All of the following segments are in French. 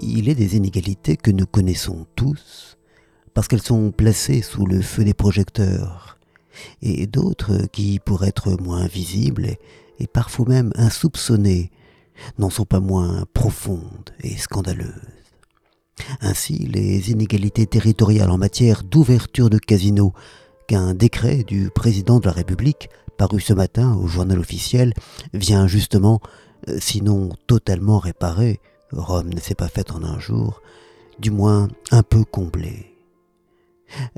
Il est des inégalités que nous connaissons tous, parce qu'elles sont placées sous le feu des projecteurs, et d'autres qui, pour être moins visibles et parfois même insoupçonnées, n'en sont pas moins profondes et scandaleuses. Ainsi, les inégalités territoriales en matière d'ouverture de casinos qu'un décret du président de la République, paru ce matin au journal officiel, vient justement, euh, sinon totalement réparer, Rome ne s'est pas faite en un jour, du moins un peu combler.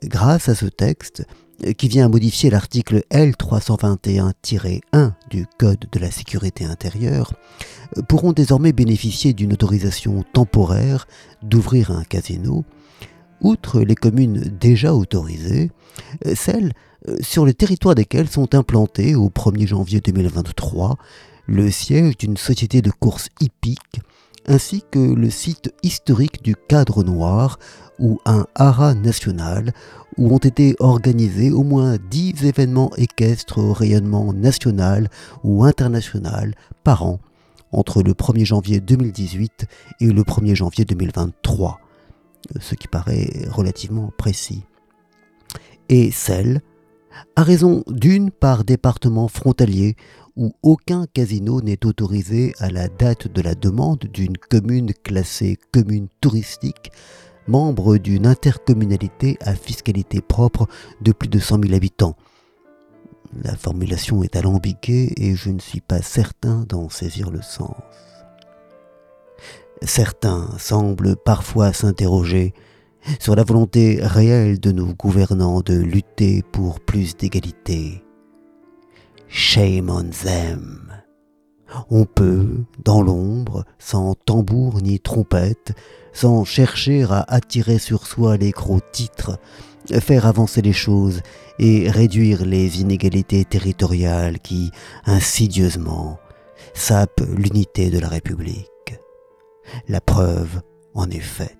Grâce à ce texte, euh, qui vient modifier l'article L321-1 du Code de la sécurité intérieure, euh, pourront désormais bénéficier d'une autorisation temporaire d'ouvrir un casino, outre les communes déjà autorisées, euh, celles sur le territoire desquelles sont implantés au 1er janvier 2023 le siège d'une société de course hippique ainsi que le site historique du Cadre Noir ou un haras national où ont été organisés au moins dix événements équestres au rayonnement national ou international par an entre le 1er janvier 2018 et le 1er janvier 2023, ce qui paraît relativement précis. Et celle, à raison d'une par département frontalier où aucun casino n'est autorisé à la date de la demande d'une commune classée commune touristique, membre d'une intercommunalité à fiscalité propre de plus de 100 000 habitants. La formulation est alambiquée et je ne suis pas certain d'en saisir le sens. Certains semblent parfois s'interroger sur la volonté réelle de nos gouvernants de lutter pour plus d'égalité. Shame on them. On peut, dans l'ombre, sans tambour ni trompette, sans chercher à attirer sur soi les gros titres, faire avancer les choses et réduire les inégalités territoriales qui, insidieusement, sapent l'unité de la République. La preuve en est faite.